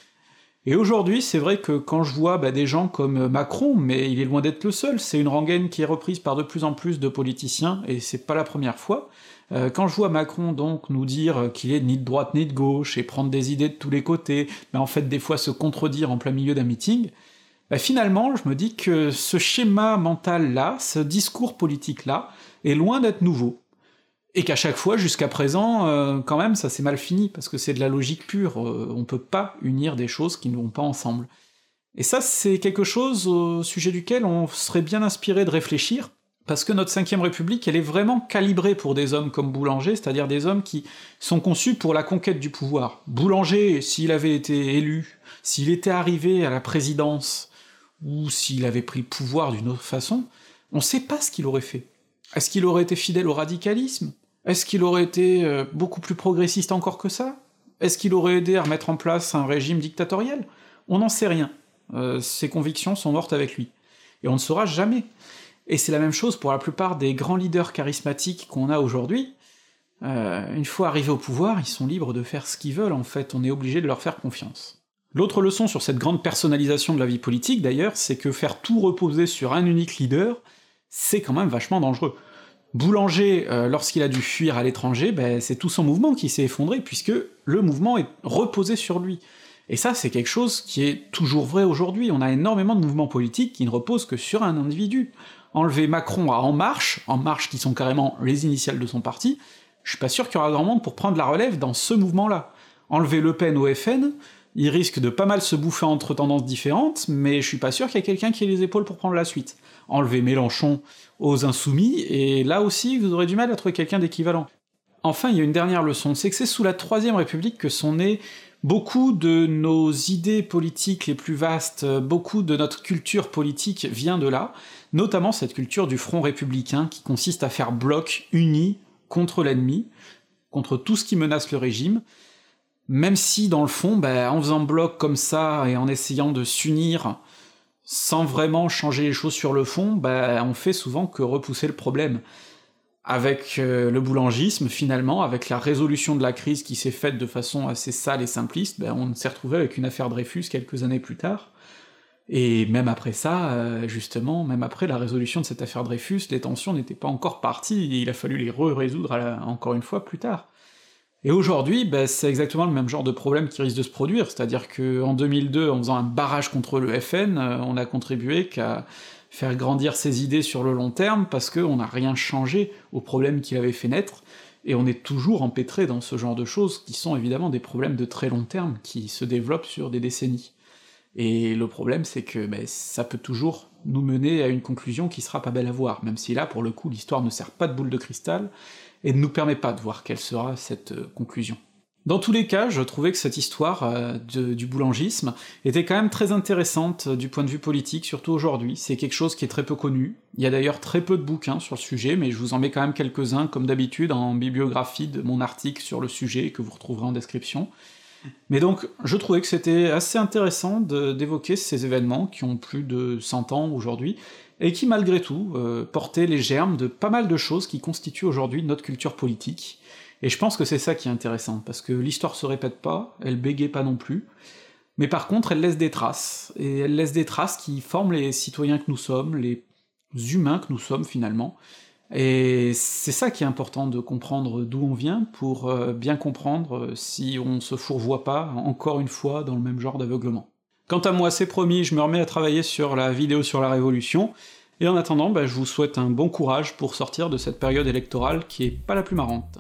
Et aujourd'hui, c'est vrai que quand je vois bah, des gens comme Macron, mais il est loin d'être le seul, c'est une rengaine qui est reprise par de plus en plus de politiciens, et c'est pas la première fois, euh, quand je vois Macron donc nous dire qu'il est ni de droite ni de gauche, et prendre des idées de tous les côtés, mais en fait des fois se contredire en plein milieu d'un meeting, bah finalement je me dis que ce schéma mental-là, ce discours politique-là, est loin d'être nouveau. Et qu'à chaque fois, jusqu'à présent, euh, quand même, ça s'est mal fini, parce que c'est de la logique pure, euh, on peut pas unir des choses qui ne vont pas ensemble. Et ça, c'est quelque chose au sujet duquel on serait bien inspiré de réfléchir, parce que notre 5 République, elle est vraiment calibrée pour des hommes comme Boulanger, c'est-à-dire des hommes qui sont conçus pour la conquête du pouvoir. Boulanger, s'il avait été élu, s'il était arrivé à la présidence, ou s'il avait pris le pouvoir d'une autre façon, on sait pas ce qu'il aurait fait. Est-ce qu'il aurait été fidèle au radicalisme? Est-ce qu'il aurait été euh, beaucoup plus progressiste encore que ça? Est-ce qu'il aurait aidé à remettre en place un régime dictatorial On n'en sait rien. Euh, ses convictions sont mortes avec lui. Et on ne saura jamais. Et c'est la même chose pour la plupart des grands leaders charismatiques qu'on a aujourd'hui. Euh, une fois arrivés au pouvoir, ils sont libres de faire ce qu'ils veulent, en fait, on est obligé de leur faire confiance. L'autre leçon sur cette grande personnalisation de la vie politique, d'ailleurs, c'est que faire tout reposer sur un unique leader, c'est quand même vachement dangereux. Boulanger, euh, lorsqu'il a dû fuir à l'étranger, ben, c'est tout son mouvement qui s'est effondré, puisque le mouvement est reposé sur lui. Et ça, c'est quelque chose qui est toujours vrai aujourd'hui, on a énormément de mouvements politiques qui ne reposent que sur un individu enlever Macron à En Marche, En Marche qui sont carrément les initiales de son parti, je suis pas sûr qu'il y aura grand monde pour prendre la relève dans ce mouvement-là. Enlever Le Pen au FN, il risque de pas mal se bouffer entre tendances différentes, mais je suis pas sûr qu'il y ait quelqu'un qui ait les épaules pour prendre la suite. Enlever Mélenchon aux Insoumis, et là aussi vous aurez du mal à trouver quelqu'un d'équivalent. Enfin, il y a une dernière leçon, c'est que c'est sous la Troisième République que sont nés beaucoup de nos idées politiques les plus vastes, beaucoup de notre culture politique vient de là, notamment cette culture du front républicain qui consiste à faire bloc uni contre l'ennemi, contre tout ce qui menace le régime, même si dans le fond, ben, en faisant bloc comme ça et en essayant de s'unir sans vraiment changer les choses sur le fond, ben, on fait souvent que repousser le problème. Avec euh, le boulangisme, finalement, avec la résolution de la crise qui s'est faite de façon assez sale et simpliste, ben, on s'est retrouvé avec une affaire Dreyfus quelques années plus tard, et même après ça, euh, justement, même après la résolution de cette affaire Dreyfus, les tensions n'étaient pas encore parties, et il a fallu les re-résoudre encore une fois plus tard. Et aujourd'hui, bah, c'est exactement le même genre de problème qui risque de se produire, c'est-à-dire qu'en 2002, en faisant un barrage contre le FN, euh, on a contribué qu'à faire grandir ses idées sur le long terme, parce qu'on n'a rien changé aux problèmes qu'il avait fait naître, et on est toujours empêtré dans ce genre de choses, qui sont évidemment des problèmes de très long terme, qui se développent sur des décennies. Et le problème, c'est que ben, ça peut toujours nous mener à une conclusion qui sera pas belle à voir, même si là, pour le coup, l'histoire ne sert pas de boule de cristal, et ne nous permet pas de voir quelle sera cette euh, conclusion. Dans tous les cas, je trouvais que cette histoire euh, du boulangisme était quand même très intéressante euh, du point de vue politique, surtout aujourd'hui, c'est quelque chose qui est très peu connu, il y a d'ailleurs très peu de bouquins sur le sujet, mais je vous en mets quand même quelques-uns, comme d'habitude, en bibliographie de mon article sur le sujet, que vous retrouverez en description, mais donc, je trouvais que c'était assez intéressant d'évoquer ces événements qui ont plus de 100 ans aujourd'hui, et qui malgré tout euh, portaient les germes de pas mal de choses qui constituent aujourd'hui notre culture politique. Et je pense que c'est ça qui est intéressant, parce que l'histoire se répète pas, elle bégaye pas non plus, mais par contre elle laisse des traces, et elle laisse des traces qui forment les citoyens que nous sommes, les humains que nous sommes finalement, et c'est ça qui est important de comprendre d'où on vient pour euh, bien comprendre si on se fourvoie pas, encore une fois, dans le même genre d'aveuglement. Quant à moi, c'est promis, je me remets à travailler sur la vidéo sur la Révolution, et en attendant, bah, je vous souhaite un bon courage pour sortir de cette période électorale qui est pas la plus marrante.